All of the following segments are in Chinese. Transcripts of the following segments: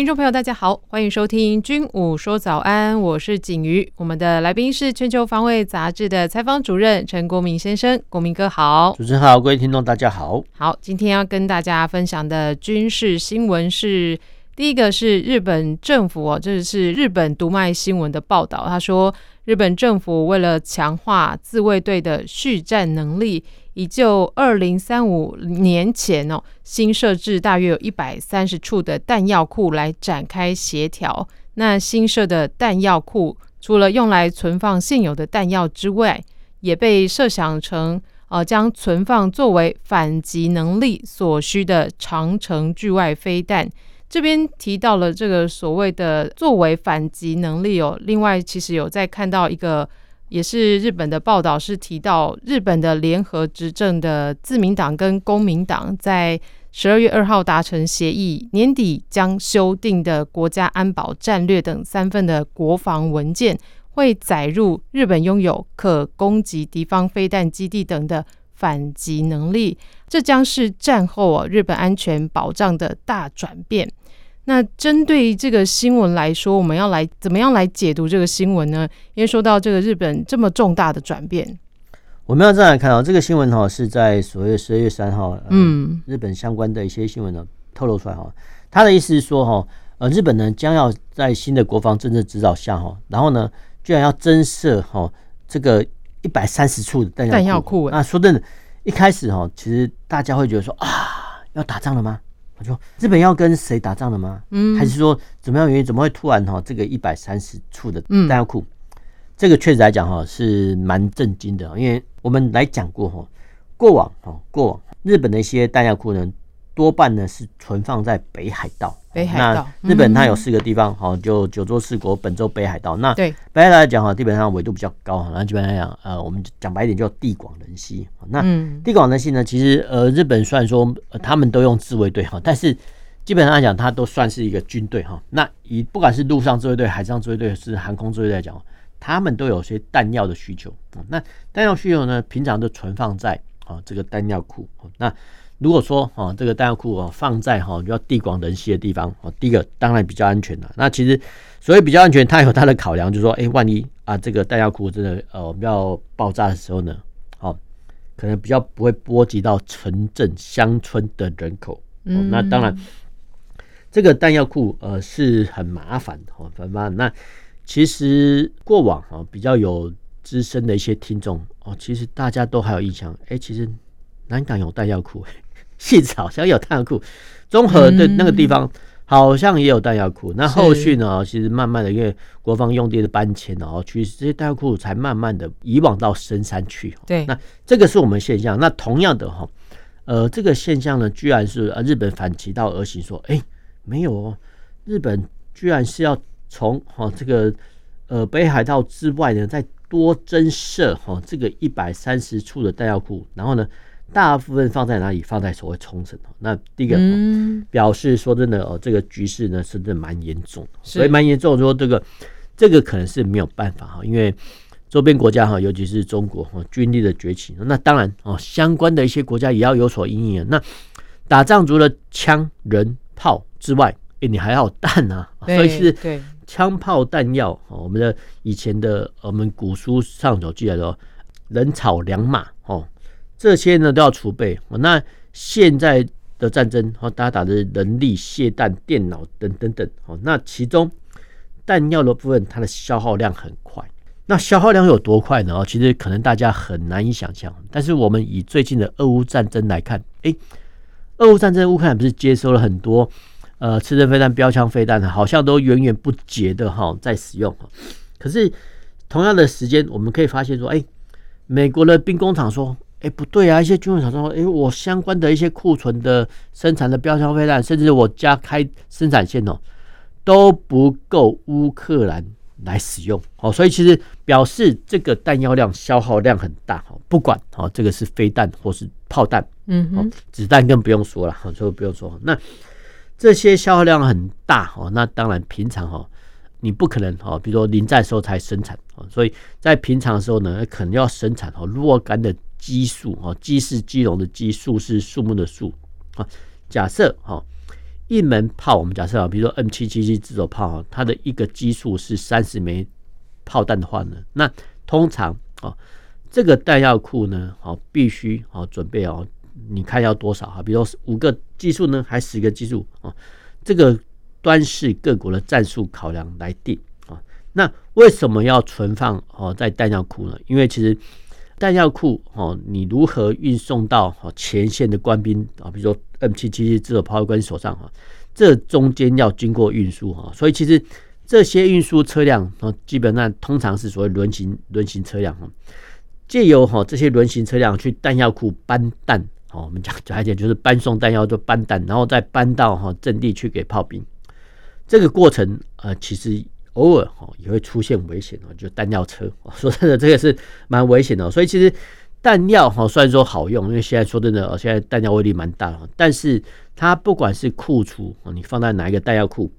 听众朋友，大家好，欢迎收听《军武说早安》，我是景瑜。我们的来宾是《全球防卫杂志》的采访主任陈国明先生，国明哥好。主持人好，各位听众大家好。好，今天要跟大家分享的军事新闻是第一个是日本政府哦，这是日本读卖新闻的报道，他说日本政府为了强化自卫队的续战能力。已就二零三五年前哦，新设置大约有一百三十处的弹药库来展开协调。那新设的弹药库除了用来存放现有的弹药之外，也被设想成呃将存放作为反击能力所需的长程距外飞弹。这边提到了这个所谓的作为反击能力哦。另外，其实有在看到一个。也是日本的报道是提到，日本的联合执政的自民党跟公民党在十二月二号达成协议，年底将修订的国家安保战略等三份的国防文件，会载入日本拥有可攻击敌方飞弹基地等的反击能力，这将是战后啊日本安全保障的大转变。那针对这个新闻来说，我们要来怎么样来解读这个新闻呢？因为说到这个日本这么重大的转变，我们要这样来看啊，这个新闻哈是在所谓十二月三号，嗯，日本相关的一些新闻呢透露出来哈，他的意思是说哈，呃，日本呢将要在新的国防政策指导下哈，然后呢居然要增设哈这个一百三十处的弹药库，那说真的，一开始哈，其实大家会觉得说啊，要打仗了吗？说日本要跟谁打仗了吗？嗯，还是说怎么样原因？怎么会突然哈这个一百三十处的弹药库？这个确实来讲哈是蛮震惊的，因为我们来讲过哈，过往哈过往日本的一些弹药库呢，多半呢是存放在北海道。北海道，日本它有四个地方，好，就九州四国、本州、北海道。那对北海道来讲哈，基本上纬度比较高，那基本上讲，呃，我们讲白一点叫地广人稀。那地广人稀呢，其实呃，日本虽然说他们都用自卫队哈，但是基本上来讲，它都算是一个军队哈。那以不管是陆上自卫队、海上自卫队是航空自卫队来讲，他们都有些弹药的需求。那弹药需求呢，平常都存放在啊这个弹药库。那如果说哈这个弹药库啊放在哈比较地广人稀的地方，第一个当然比较安全了。那其实所谓比较安全，它有它的考量，就是说，哎，万一啊这个弹药库真的呃要爆炸的时候呢，哦，可能比较不会波及到城镇乡村的人口。嗯，那当然这个弹药库呃是很麻烦的，很麻烦。那其实过往啊比较有资深的一些听众哦，其实大家都还有印象，哎，其实南港有弹药库。现场好像有弹药库，综合的那个地方好像也有弹药库。那后续呢？其实慢慢的，因为国防用地的搬迁，然后其实这些弹药库才慢慢的移往到深山去。对，那这个是我们现象。那同样的哈，呃，这个现象呢，居然是日本反其道而行，说，哎，没有哦，日本居然是要从哈这个呃北海道之外呢，再多增设哈这个一百三十处的弹药库，然后呢？大部分放在哪里？放在所谓冲绳。那第一个表示说真的哦，这个局势呢，是真的蛮严重，所以蛮严重。说这个这个可能是没有办法哈，因为周边国家哈，尤其是中国哈，军力的崛起，那当然哦，相关的一些国家也要有所因应。那打仗除了枪、人、炮之外，哎，你还要弹啊，所以是枪炮弹药。我们的以前的我们古书上所记载的人草两马哦。这些呢都要储备。那现在的战争，哈，大家打的人力、械弹、电脑等等等，哦，那其中弹药的部分，它的消耗量很快。那消耗量有多快呢？其实可能大家很难以想象。但是我们以最近的俄乌战争来看，诶，俄乌战争，乌克兰不是接收了很多呃刺针飞弹、标枪飞弹，好像都源源不绝的哈在使用。可是同样的时间，我们可以发现说，诶，美国的兵工厂说。哎，不对啊！一些军火厂商说，哎，我相关的一些库存的生产的标枪飞弹，甚至我家开生产线哦，都不够乌克兰来使用哦，所以其实表示这个弹药量消耗量很大哦，不管哦这个是飞弹或是炮弹，嗯哼，子弹更不用说了，所以不用说。那这些消耗量很大哦，那当然平常哦你不可能哦，比如说临战时候才生产哦，所以在平常的时候呢，可能要生产哦若干的基数哦，基是基隆的基数是数目的数啊，假设哈。一门炮，我们假设啊，比如说 M 七七七自走炮，它的一个基数是三十枚炮弹的话呢，那通常啊，这个弹药库呢，好必须好准备哦，你看要多少哈？比如说五个基数呢，还是十个基数啊？这个端视各国的战术考量来定啊。那为什么要存放哦在弹药库呢？因为其实。弹药库哦，你如何运送到前线的官兵啊？比如说 M 七七七自走炮官手上哈，这中间要经过运输哈，所以其实这些运输车辆啊，基本上通常是所谓轮行轮行车辆哈，借由哈这些轮行车辆去弹药库搬弹，好，我们讲讲一点就是搬送弹药就搬弹，然后再搬到哈阵地去给炮兵，这个过程呃其实。偶尔哈也会出现危险哦，就弹药车。说真的，这个是蛮危险的。所以其实弹药哈虽然说好用，因为现在说真的，现在弹药威力蛮大的。但是它不管是库存，你放在哪一个弹药库，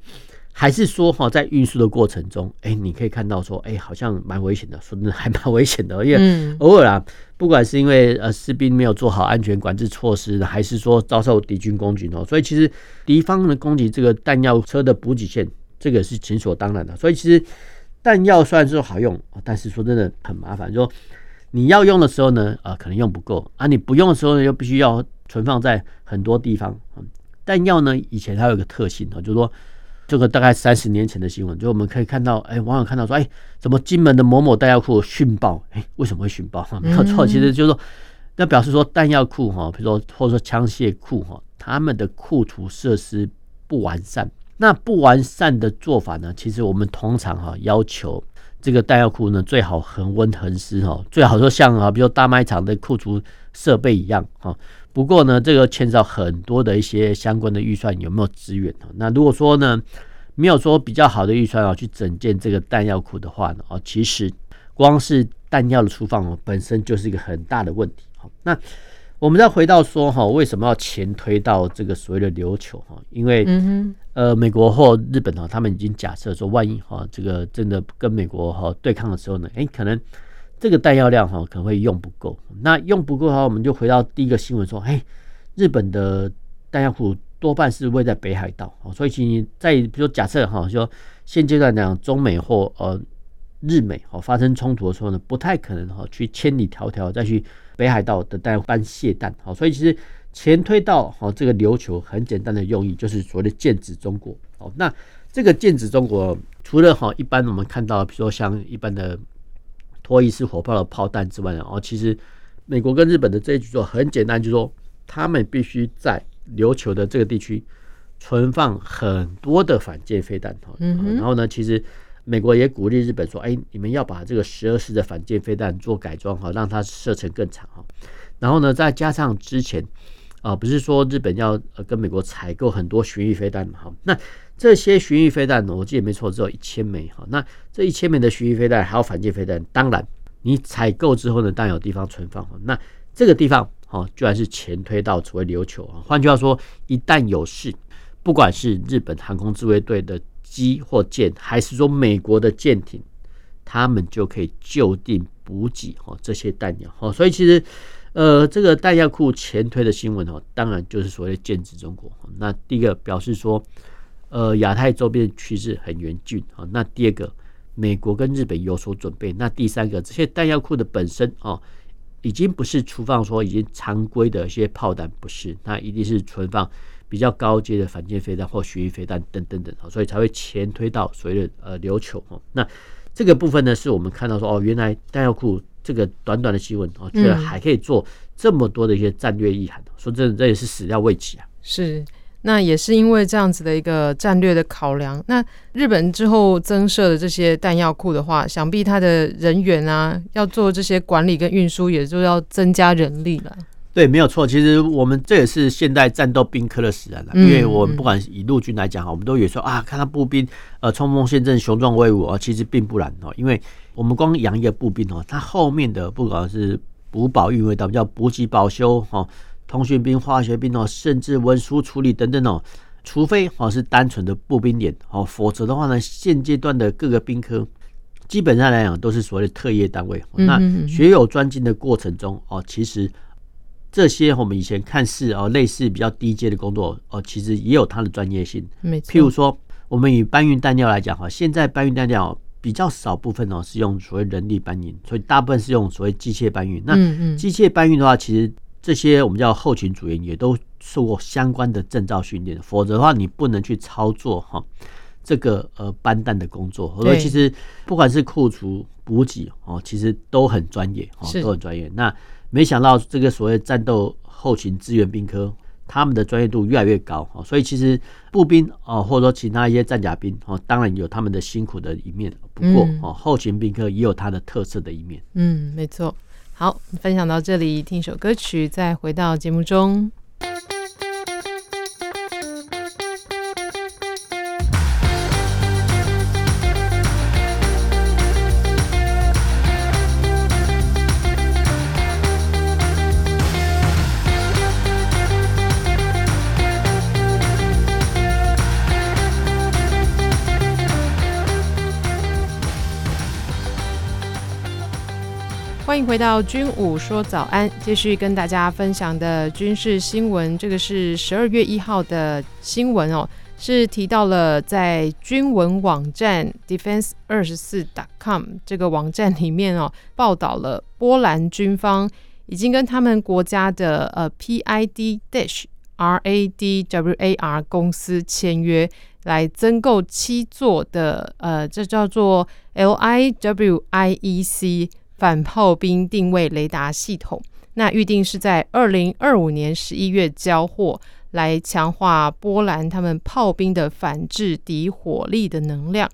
还是说哈在运输的过程中，哎，你可以看到说，哎，好像蛮危险的。说真的，还蛮危险的，因为偶尔啊，不管是因为呃士兵没有做好安全管制措施，还是说遭受敌军攻击哦，所以其实敌方的攻击这个弹药车的补给线。这个是理所当然的，所以其实弹药虽然说好用，但是说真的很麻烦。说你要用的时候呢，啊，可能用不够啊；你不用的时候呢，又必须要存放在很多地方。弹药呢，以前它有一个特性啊，就是说这个大概三十年前的新闻，就我们可以看到，哎，网友看到说，哎，怎么金门的某某弹药库殉爆？哎，为什么会殉爆？没有错，其实就是说，那表示说弹药库哈，比如说或者说枪械库哈，他们的库储设施不完善。那不完善的做法呢？其实我们通常哈要求这个弹药库呢最好恒温恒湿哈，最好说像啊，比如大卖场的库存设备一样哈。不过呢，这个牵涉到很多的一些相关的预算有没有资源？那如果说呢没有说比较好的预算啊去整建这个弹药库的话呢，啊，其实光是弹药的储放哦本身就是一个很大的问题。好，那。我们再回到说哈，为什么要前推到这个所谓的琉球哈？因为呃，美国或日本哈，他们已经假设说，万一哈这个真的跟美国哈对抗的时候呢，诶，可能这个弹药量哈可能会用不够。那用不够的话，我们就回到第一个新闻说，诶，日本的弹药库多半是位在北海道，所以请你在比如说假设哈，说现阶段讲中美或呃日美哦发生冲突的时候呢，不太可能哈去千里迢迢再去。北海道等待搬卸弹，哦，所以其实前推到哈这个琉球很简单的用意就是所谓的剑指中国，哦，那这个剑指中国除了哈一般我们看到，比如说像一般的脱衣式火炮的炮弹之外呢，哦，其实美国跟日本的这一举措很简单，就是说他们必须在琉球的这个地区存放很多的反舰飞弹，嗯，然后呢，其实。美国也鼓励日本说：“哎，你们要把这个十二式的反舰飞弹做改装哈，让它射程更长哈。然后呢，再加上之前啊，不是说日本要跟美国采购很多巡弋飞弹嘛哈？那这些巡弋飞弹，我记得没错，只有一千枚哈。那这一千枚的巡弋飞弹还有反舰飞弹，当然你采购之后呢，当然有地方存放。那这个地方哈，居然是前推到所谓琉球啊。换句话说，一旦有事，不管是日本航空自卫队的。机或舰，还是说美国的舰艇，他们就可以就地补给哈这些弹药哈。所以其实，呃，这个弹药库前推的新闻哦，当然就是所谓的剑指中国。那第一个表示说，呃，亚太周边趋势很严峻啊。那第二个，美国跟日本有所准备。那第三个，这些弹药库的本身哦，已经不是存放说已经常规的一些炮弹，不是，那一定是存放。比较高阶的反舰飞弹或巡弋飞弹等等等，所以才会前推到所谓的呃琉球哦。那这个部分呢，是我们看到说哦，原来弹药库这个短短的新闻哦，居然还可以做这么多的一些战略意涵。说真的，这也是始料未及啊。是，那也是因为这样子的一个战略的考量。那日本之后增设的这些弹药库的话，想必他的人员啊，要做这些管理跟运输，也就要增加人力了。对，没有错。其实我们这也是现代战斗兵科的使然了，因为我们不管以陆军来讲哈，我们都以为说啊，看到步兵呃冲锋陷阵、雄壮威武啊，其实并不然哦。因为我们光养一个步兵哦，它后面的不管是补保运维，他们叫补给保修哈，通讯兵、化学兵哦，甚至文书处理等等哦，除非哦是单纯的步兵连哦，否则的话呢，现阶段的各个兵科基本上来讲都是所谓的特业单位。那学有专精的过程中哦，其实。这些我们以前看似哦类似比较低阶的工作哦，其实也有它的专业性。譬如说，我们以搬运弹药来讲哈，现在搬运弹药比较少部分哦是用所谓人力搬运，所以大部分是用所谓机械搬运。那机械搬运的话，其实这些我们叫后勤组员也都受过相关的证照训练，否则的话你不能去操作哈这个呃搬弹的工作。所以其实不管是库存补给哦，其实都很专业哦，都很专业。那没想到这个所谓战斗后勤支援兵科，他们的专业度越来越高，所以其实步兵哦，或者说其他一些战甲兵哦，当然有他们的辛苦的一面，不过哦，后勤兵科也有它的特色的一面。嗯，没错。好，分享到这里，听首歌曲，再回到节目中。回到军武说早安，继续跟大家分享的军事新闻。这个是十二月一号的新闻哦，是提到了在军文网站 defense 二十四 .com 这个网站里面哦，报道了波兰军方已经跟他们国家的呃 PID Dash RADWAR 公司签约，来增购七座的呃，这叫做 LIWIEC。反炮兵定位雷达系统，那预定是在二零二五年十一月交货，来强化波兰他们炮兵的反制敌火力的能量。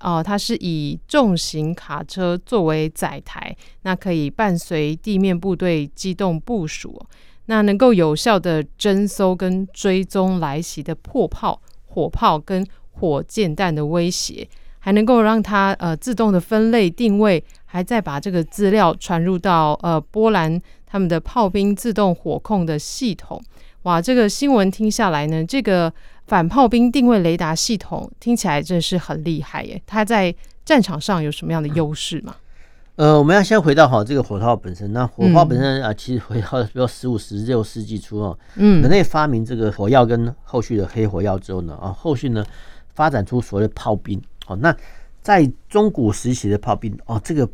哦、它是以重型卡车作为载台，那可以伴随地面部队机动部署，那能够有效的侦搜跟追踪来袭的破炮、火炮跟火箭弹的威胁。还能够让它呃自动的分类定位，还再把这个资料传入到呃波兰他们的炮兵自动火控的系统。哇，这个新闻听下来呢，这个反炮兵定位雷达系统听起来真是很厉害耶！它在战场上有什么样的优势吗？呃，我们要先回到哈这个火炮本身。那火炮本身啊，嗯、其实回到比如十五、十六世纪初哦，嗯，人类发明这个火药跟后续的黑火药之后呢，啊，后续呢发展出所谓的炮兵。哦，那在中古时期的炮兵哦，这个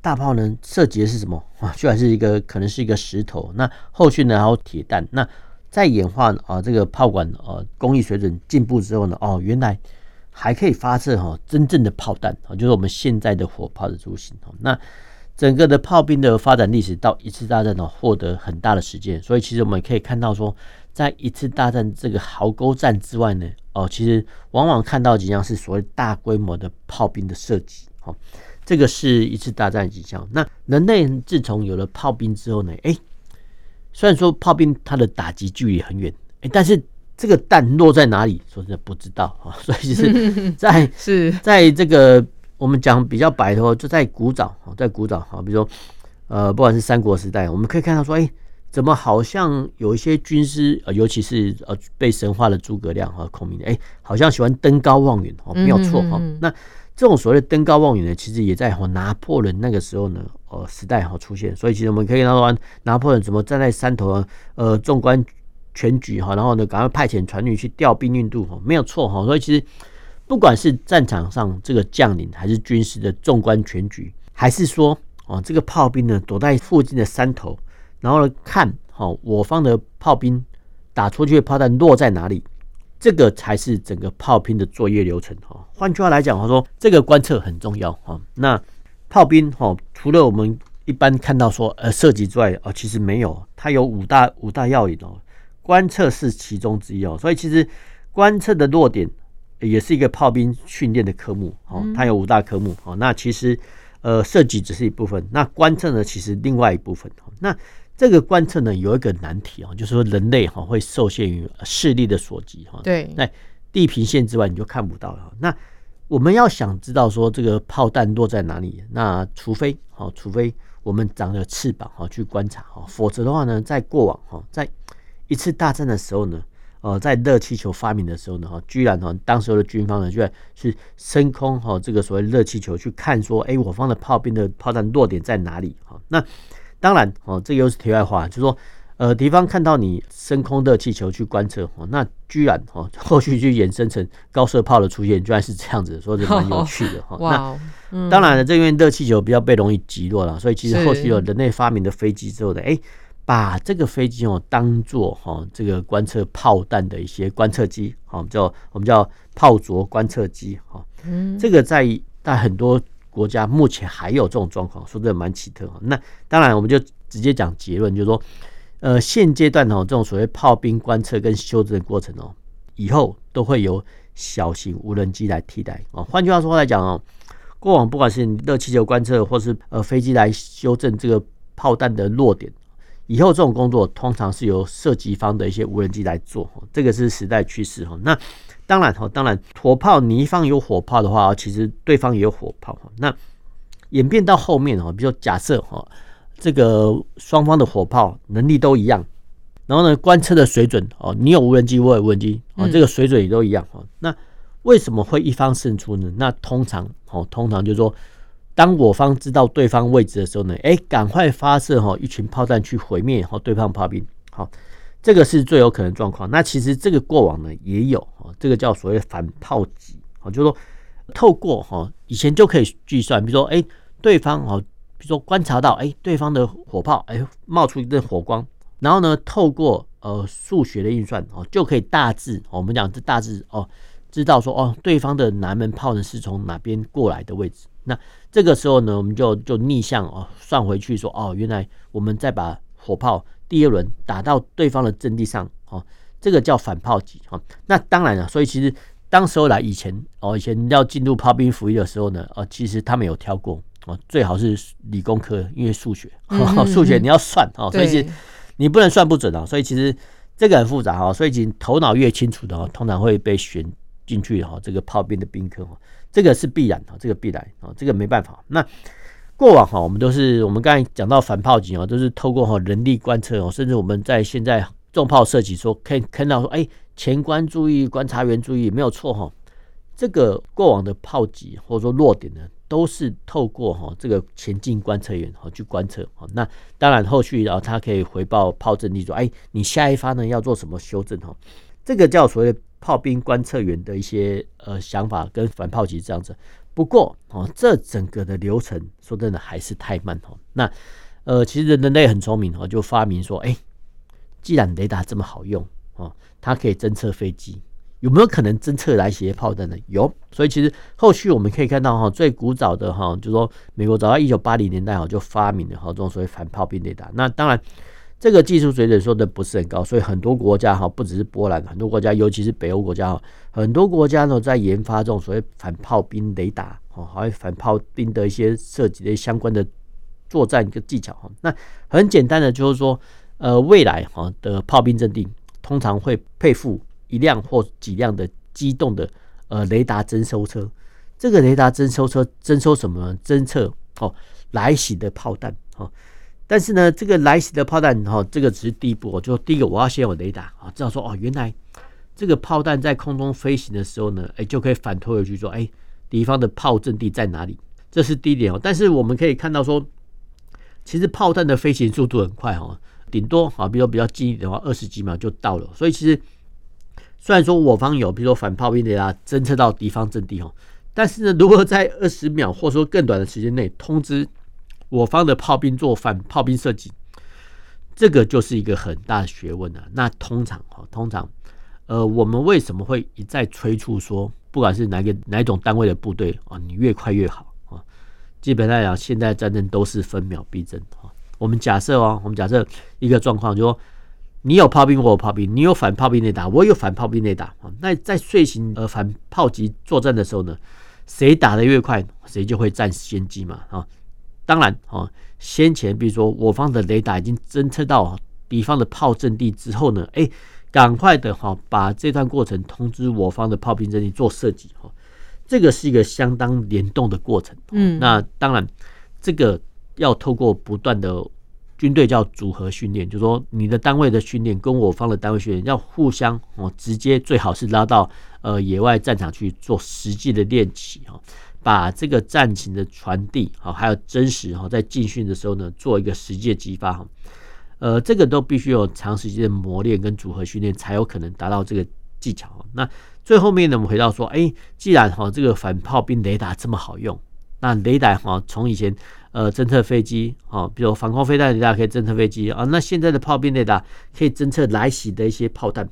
大炮呢，射击的是什么 啊？居然是一个可能是一个石头。那后续呢还有铁弹。那在演化啊，这个炮管呃工艺水准进步之后呢，哦，原来还可以发射哈真正的炮弹啊，就是我们现在的火炮的雏形。那整个的炮兵的发展历史到一次大战呢，获得很大的实践。所以其实我们可以看到说。在一次大战这个壕沟战之外呢，哦，其实往往看到景象是所谓大规模的炮兵的射击，哦，这个是一次大战的景象。那人类自从有了炮兵之后呢，哎，虽然说炮兵它的打击距离很远，哎，但是这个弹落在哪里，说真的不知道啊。所以就是 在是在这个我们讲比较白的话，就在古早，在古早，哈，比如说呃，不管是三国时代，我们可以看到说，哎。怎么好像有一些军师，呃，尤其是呃被神化的诸葛亮和孔明，哎、欸，好像喜欢登高望远哦，没有错哈。那这种所谓的登高望远呢，其实也在拿破仑那个时候呢，呃，时代哈出现。所以其实我们可以看到，拿破仑怎么站在山头，呃，纵观全局哈，然后呢，赶快派遣船队去调兵运渡哈，没有错哈。所以其实不管是战场上这个将领，还是军师的纵观全局，还是说哦，这个炮兵呢躲在附近的山头。然后呢，看好我方的炮兵打出去的炮弹落在哪里，这个才是整个炮兵的作业流程哈。换句话来讲，我说这个观测很重要哈。那炮兵哈，除了我们一般看到说呃射击之外哦，其实没有，它有五大五大要领哦。观测是其中之一哦，所以其实观测的落点也是一个炮兵训练的科目哦。它有五大科目哦。那其实呃射击只是一部分，那观测呢其实另外一部分。那这个观测呢有一个难题啊，就是说人类哈会受限于视力的所及哈。对，在地平线之外你就看不到了。那我们要想知道说这个炮弹落在哪里，那除非哈，除非我们长了翅膀哈去观察哈，否则的话呢，在过往哈，在一次大战的时候呢，呃，在热气球发明的时候呢哈，居然哈，当时的军方呢居然是升空哈，这个所谓热气球去看说，哎，我方的炮兵的炮弹落点在哪里哈？那当然哦，这又是题外话，就是说。呃，敌方看到你升空的气球去观测，哦，那居然哦，后续就衍生成高射炮的出现，居然是这样子，说是蛮有趣的哈。那当然了，这边热气球比较被容易击落了，所以其实后续有人类发明的飞机之后的，哎，把这个飞机哦当做哈这个观测炮弹的一些观测机，好，叫我们叫炮着观测机，哈，嗯，这个在在很多国家目前还有这种状况，说真的蛮奇特哈。那当然，我们就直接讲结论，就是说。呃，现阶段哦，这种所谓炮兵观测跟修正的过程哦，以后都会由小型无人机来替代哦。换句话说来讲哦，过往不管是热气球观测，或是呃飞机来修正这个炮弹的落点，以后这种工作通常是由射击方的一些无人机来做，这个是时代趋势哈。那当然哈，当然火炮你一方有火炮的话，其实对方也有火炮。那演变到后面哦，比如说假设哈。这个双方的火炮能力都一样，然后呢，观测的水准哦，你有无人机，我有无人机啊，这个水准也都一样哦。那为什么会一方胜出呢？那通常哦，通常就是说，当我方知道对方位置的时候呢，哎，赶快发射哈一群炮弹去毁灭哈对方炮兵，好，这个是最有可能状况。那其实这个过往呢也有哦，这个叫所谓反炮击，哦，就是说透过哈以前就可以计算，比如说哎，对方哦。比如说观察到，哎，对方的火炮，哎，冒出一阵火光，然后呢，透过呃数学的运算哦，就可以大致我们讲这大致哦，知道说哦，对方的南门炮呢是从哪边过来的位置。那这个时候呢，我们就就逆向哦算回去说哦，原来我们再把火炮第二轮打到对方的阵地上哦，这个叫反炮击哦。那当然了，所以其实当时候来以前哦，以前要进入炮兵服役的时候呢，哦，其实他们有挑过。哦，最好是理工科，因为数学，数学你要算哦，所以其实你不能算不准啊。所以其实这个很复杂哈，所以其实头脑越清楚的哦，通常会被选进去哈。这个炮兵的兵科哈，这个是必然啊，这个必然啊，这个没办法。那过往哈，我们都是我们刚才讲到反炮击啊，都是透过哈人力观测哦，甚至我们在现在重炮射击说，可以看到说，哎，前观注意，观察员注意，没有错哈。这个过往的炮击或者说落点呢，都是透过哈这个前进观测员哈去观测哈，那当然后续然后他可以回报炮阵地说，哎，你下一发呢要做什么修正哈？这个叫所谓炮兵观测员的一些呃想法跟反炮击这样子。不过哦，这整个的流程说真的还是太慢哈。那呃，其实人类很聪明哈，就发明说，哎，既然雷达这么好用哦，它可以侦测飞机。有没有可能侦测来袭炮弹呢？有，所以其实后续我们可以看到哈，最古早的哈，就是说美国早在一九八零年代哈就发明了哈这种所谓反炮兵雷达。那当然，这个技术水准说的不是很高，所以很多国家哈，不只是波兰，很多国家，尤其是北欧国家哈，很多国家呢在研发这种所谓反炮兵雷达哦，还有反炮兵的一些设计的相关的作战一个技巧哈。那很简单的就是说，呃，未来哈的炮兵阵地通常会配附。一辆或几辆的机动的呃雷达侦收车，这个雷达侦收车侦收什么呢？侦测哦来袭的炮弹哦。但是呢，这个来袭的炮弹哈，这个只是第一步。就第一个，我要先有雷达啊，知道说哦，原来这个炮弹在空中飞行的时候呢，哎，就可以反推回去说，哎，敌方的炮阵地在哪里？这是第一点哦。但是我们可以看到说，其实炮弹的飞行速度很快哈，顶多啊，比如说比较近的话，二十几秒就到了。所以其实。虽然说我方有，比如说反炮兵雷达侦测到敌方阵地哦，但是呢，如果在二十秒或者说更短的时间内通知我方的炮兵做反炮兵射击，这个就是一个很大的学问了。那通常哈，通常呃，我们为什么会一再催促说，不管是哪个哪种单位的部队啊，你越快越好啊？基本来讲，现在战争都是分秒必争啊。我们假设哦，我们假设一个状况，就说。你有炮兵，我有炮兵；你有反炮兵雷达，我有反炮兵雷达。那在遂行呃反炮击作战的时候呢，谁打得越快，谁就会占先机嘛。啊，当然啊，先前比如说我方的雷达已经侦测到敌方的炮阵地之后呢，哎，赶快的哈，把这段过程通知我方的炮兵阵地做射击哈。这个是一个相当联动的过程。嗯，那当然这个要透过不断的军队叫组合训练，就是说你的单位的训练跟我方的单位训练要互相哦，直接最好是拉到呃野外战场去做实际的练习哈。把这个战情的传递好，还有真实哈，在进训的时候呢，做一个实际的激发哈，呃，这个都必须有长时间的磨练跟组合训练，才有可能达到这个技巧。那最后面呢，我们回到说，哎，既然哈这个反炮兵雷达这么好用，那雷达哈从以前呃侦测飞机啊，比如防空飞弹雷达可以侦测飞机啊，那现在的炮兵雷达可以侦测来袭的一些炮弹，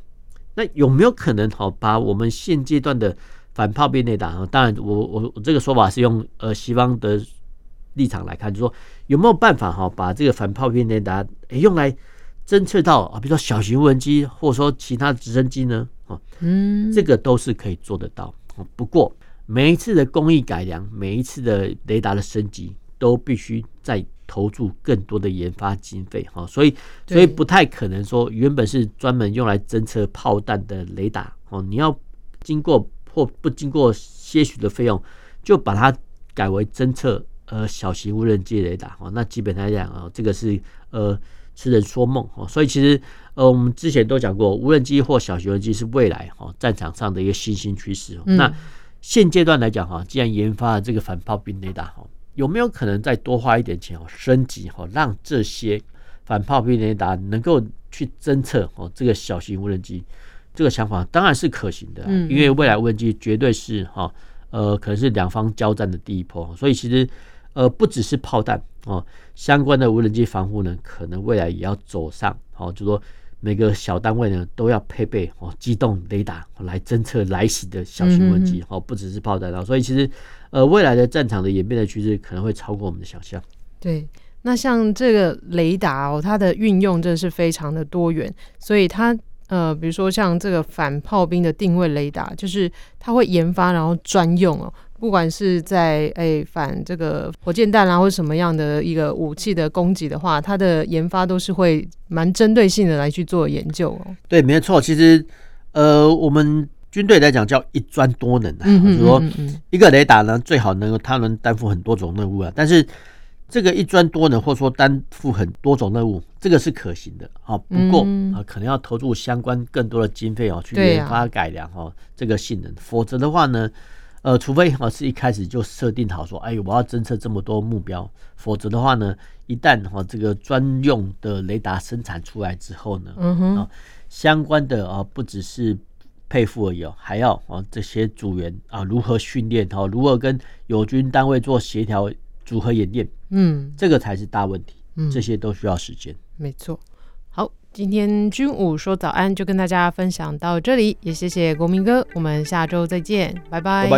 那有没有可能哈把我们现阶段的反炮兵雷达啊，当然我我我这个说法是用呃西方的立场来看，就是说有没有办法哈把这个反炮兵雷达用来侦测到啊，比如说小型无人机或者说其他直升机呢？啊，嗯，这个都是可以做得到。不过每一次的工艺改良，每一次的雷达的升级，都必须再投注更多的研发经费哈，所以所以不太可能说原本是专门用来侦测炮弹的雷达哦，你要经过。或不经过些许的费用，就把它改为侦测呃小型无人机雷达哦，那基本上来讲啊，这个是呃痴人说梦哦。所以其实呃我们之前都讲过，无人机或小型无人机是未来哈战场上的一个新兴趋势。那现阶段来讲哈，既然研发了这个反炮兵雷达哈，有没有可能再多花一点钱哦升级哈，让这些反炮兵雷达能够去侦测哦这个小型无人机？这个想法当然是可行的，因为未来无人机绝对是哈呃，可能是两方交战的第一波，所以其实呃不只是炮弹哦，相关的无人机防护呢，可能未来也要走上哦，就说每个小单位呢都要配备哦机动雷达来侦测来袭的小型无人机哦，不只是炮弹啊，所以其实呃未来的战场的演变的趋势可能会超过我们的想象。对，那像这个雷达哦，它的运用真的是非常的多元，所以它。呃，比如说像这个反炮兵的定位雷达，就是它会研发然后专用哦，不管是在诶、欸、反这个火箭弹啊，或什么样的一个武器的攻击的话，它的研发都是会蛮针对性的来去做研究哦。对，没错，其实呃，我们军队来讲叫一专多能啊，就是说一个雷达呢，最好能够它能担负很多种任务啊，但是。这个一专多能，或者说担负很多种任务，这个是可行的啊。不过啊，可能要投入相关更多的经费哦，去研发改良哦这个性能。否则的话呢，呃，除非啊是一开始就设定好说，哎，我要侦测这么多目标。否则的话呢，一旦哈这个专用的雷达生产出来之后呢，啊，相关的啊不只是配付而已哦，还要啊这些组员啊如何训练哈，如何跟友军单位做协调。组合演练，嗯，这个才是大问题，嗯，这些都需要时间。没错。好，今天军武说早安就跟大家分享到这里，也谢谢国民哥，我们下周再见，拜拜。